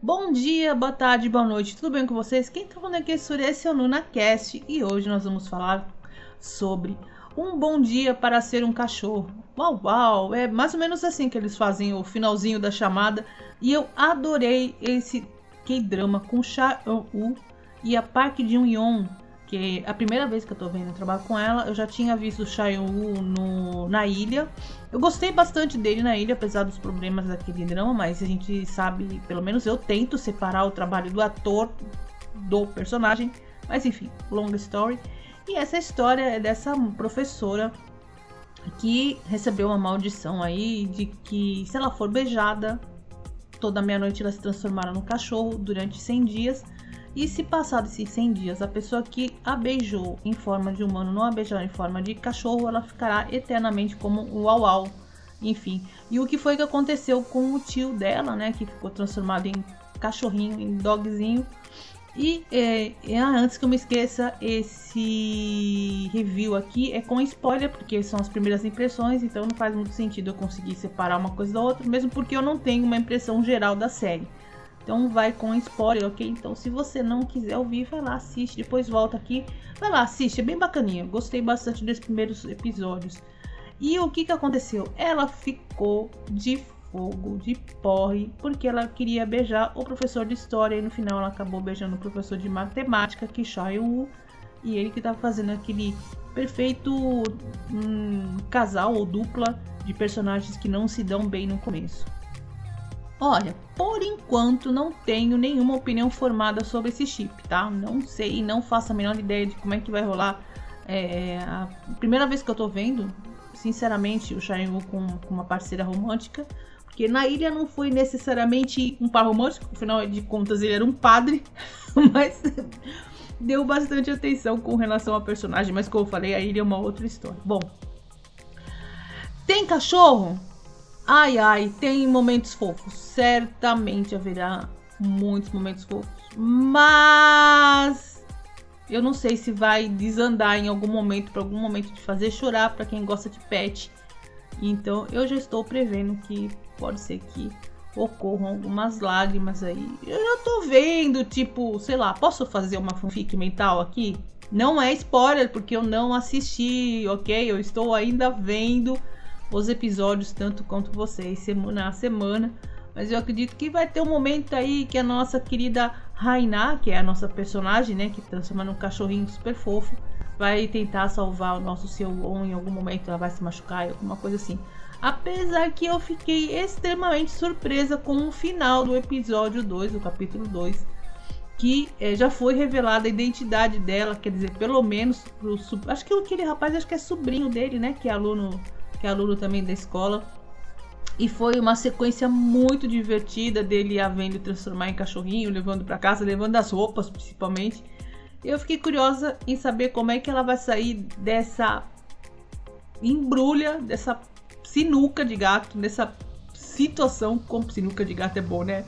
Bom dia, boa tarde, boa noite, tudo bem com vocês? Quem tá falando aqui é Surya, esse é o NunaCast e hoje nós vamos falar sobre um bom dia para ser um cachorro. Uau, uau, é mais ou menos assim que eles fazem o finalzinho da chamada. E eu adorei esse K-drama com Cha Eun-woo e a Park Jin-yoon, que a primeira vez que eu tô vendo trabalho com ela, eu já tinha visto o Eun-woo no na ilha. Eu gostei bastante dele na ilha, apesar dos problemas daquele drama, mas a gente sabe, pelo menos eu tento separar o trabalho do ator do personagem. Mas enfim, long story. E essa história é dessa professora que recebeu uma maldição aí de que se ela for beijada, toda meia-noite ela se transformará num cachorro durante 100 dias. E se passado esses 100 dias a pessoa que a beijou em forma de humano não a beijar em forma de cachorro, ela ficará eternamente como um uau Enfim, e o que foi que aconteceu com o tio dela, né, que ficou transformado em cachorrinho, em dogzinho. E é, é, antes que eu me esqueça, esse review aqui é com spoiler, porque são as primeiras impressões, então não faz muito sentido eu conseguir separar uma coisa da outra, mesmo porque eu não tenho uma impressão geral da série. Então vai com spoiler, ok? Então se você não quiser ouvir, vai lá, assiste, depois volta aqui. Vai lá, assiste, é bem bacaninha. Gostei bastante desses primeiros episódios. E o que que aconteceu? Ela ficou de fogo, de porre, porque ela queria beijar o professor de história e no final ela acabou beijando o professor de matemática, que Wu, e ele que estava fazendo aquele perfeito hum, casal ou dupla de personagens que não se dão bem no começo. Olha, por enquanto não tenho nenhuma opinião formada sobre esse chip, tá? Não sei, não faço a menor ideia de como é que vai rolar. É, a primeira vez que eu tô vendo, sinceramente, o Sharingan com, com uma parceira romântica, porque na ilha não foi necessariamente um par romântico, afinal de contas ele era um padre, mas deu bastante atenção com relação ao personagem, mas como eu falei, a ilha é uma outra história. Bom, tem cachorro? Ai, ai, tem momentos fofos. Certamente haverá muitos momentos fofos. Mas eu não sei se vai desandar em algum momento, para algum momento de fazer chorar para quem gosta de pet. Então eu já estou prevendo que pode ser que ocorram algumas lágrimas aí. Eu já tô vendo, tipo, sei lá, posso fazer uma fanfic mental aqui? Não é spoiler, porque eu não assisti, ok? Eu estou ainda vendo os episódios tanto quanto vocês, semana a semana. Mas eu acredito que vai ter um momento aí que a nossa querida Rainá, que é a nossa personagem, né, que transforma num cachorrinho super fofo, vai tentar salvar o nosso seu ou em algum momento ela vai se machucar, alguma coisa assim. Apesar que eu fiquei extremamente surpresa com o final do episódio 2, do capítulo 2, que é, já foi revelada a identidade dela, quer dizer, pelo menos pro acho que aquele rapaz acho que é sobrinho dele, né, que é aluno que é aluno também da escola. E foi uma sequência muito divertida dele a vendo transformar em cachorrinho, levando para casa, levando as roupas principalmente. Eu fiquei curiosa em saber como é que ela vai sair dessa embrulha, dessa sinuca de gato, dessa situação, como sinuca de gato é bom, né?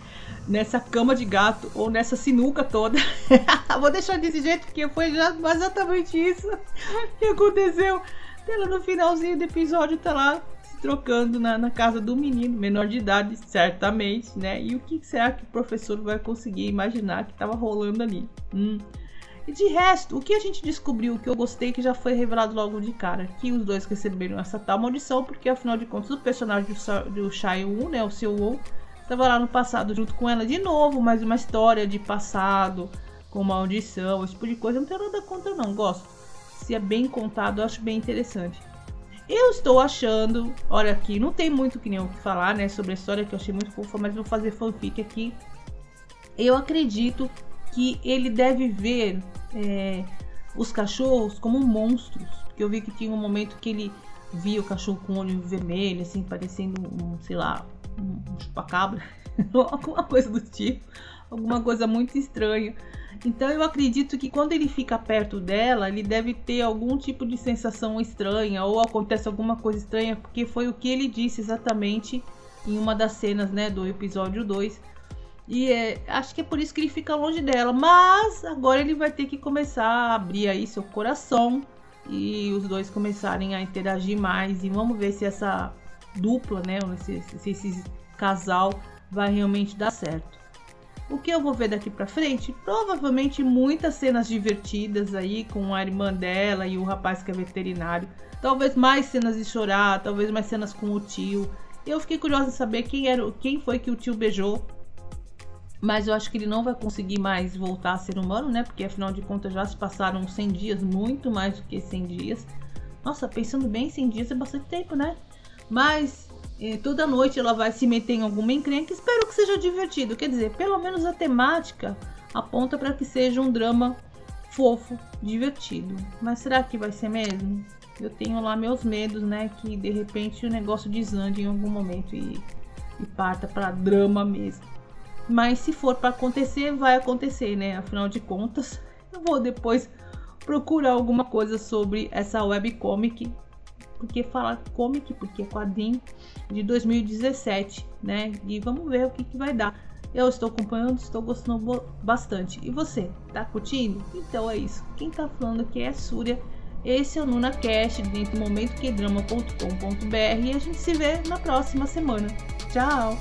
Nessa cama de gato ou nessa sinuca toda. Vou deixar desse jeito porque foi exatamente isso que aconteceu. Ela no finalzinho do episódio tá lá se trocando na, na casa do menino, menor de idade, certamente, né? E o que será que o professor vai conseguir imaginar que tava rolando ali? Hum. E de resto, o que a gente descobriu que eu gostei que já foi revelado logo de cara, que os dois receberam essa tal maldição, porque afinal de contas o personagem do, do Shai Wu, né, o seu Wu, estava lá no passado junto com ela de novo, mais uma história de passado, com maldição, esse tipo de coisa. Não tem nada contra não, gosto é bem contado, eu acho bem interessante. Eu estou achando, olha aqui, não tem muito que nem o falar, né, sobre a história que eu achei muito fofa, mas vou fazer fanfic aqui. Eu acredito que ele deve ver é, os cachorros como monstros, porque eu vi que tinha um momento que ele via o cachorro com olho vermelho, assim, parecendo um, sei lá, um chupacabra, alguma coisa do tipo, alguma coisa muito estranha. Então eu acredito que quando ele fica perto dela, ele deve ter algum tipo de sensação estranha ou acontece alguma coisa estranha, porque foi o que ele disse exatamente em uma das cenas, né, do episódio 2. E é, acho que é por isso que ele fica longe dela, mas agora ele vai ter que começar a abrir aí seu coração e os dois começarem a interagir mais. E vamos ver se essa dupla, né? Se, se esse casal vai realmente dar certo. O que eu vou ver daqui para frente? Provavelmente muitas cenas divertidas aí com a irmã dela e o rapaz que é veterinário. Talvez mais cenas de chorar, talvez mais cenas com o tio. Eu fiquei curiosa em saber quem era, quem foi que o tio beijou. Mas eu acho que ele não vai conseguir mais voltar a ser humano, né? Porque afinal de contas já se passaram 100 dias, muito mais do que 100 dias. Nossa, pensando bem, 100 dias é bastante tempo, né? Mas toda noite ela vai se meter em alguma encrenca. Espero que seja divertido. Quer dizer, pelo menos a temática aponta para que seja um drama fofo, divertido. Mas será que vai ser mesmo? Eu tenho lá meus medos, né? Que de repente o negócio desande em algum momento e, e parta para drama mesmo. Mas se for para acontecer, vai acontecer, né? Afinal de contas, eu vou depois procurar alguma coisa sobre essa webcomic porque fala comic, porque é quadrinho de 2017, né? E vamos ver o que, que vai dar. Eu estou acompanhando, estou gostando bastante. E você, tá curtindo? Então é isso. Quem tá falando aqui é a Súria. Esse é o NunaCast, dentro do momentoquedrama.com.br e a gente se vê na próxima semana. Tchau!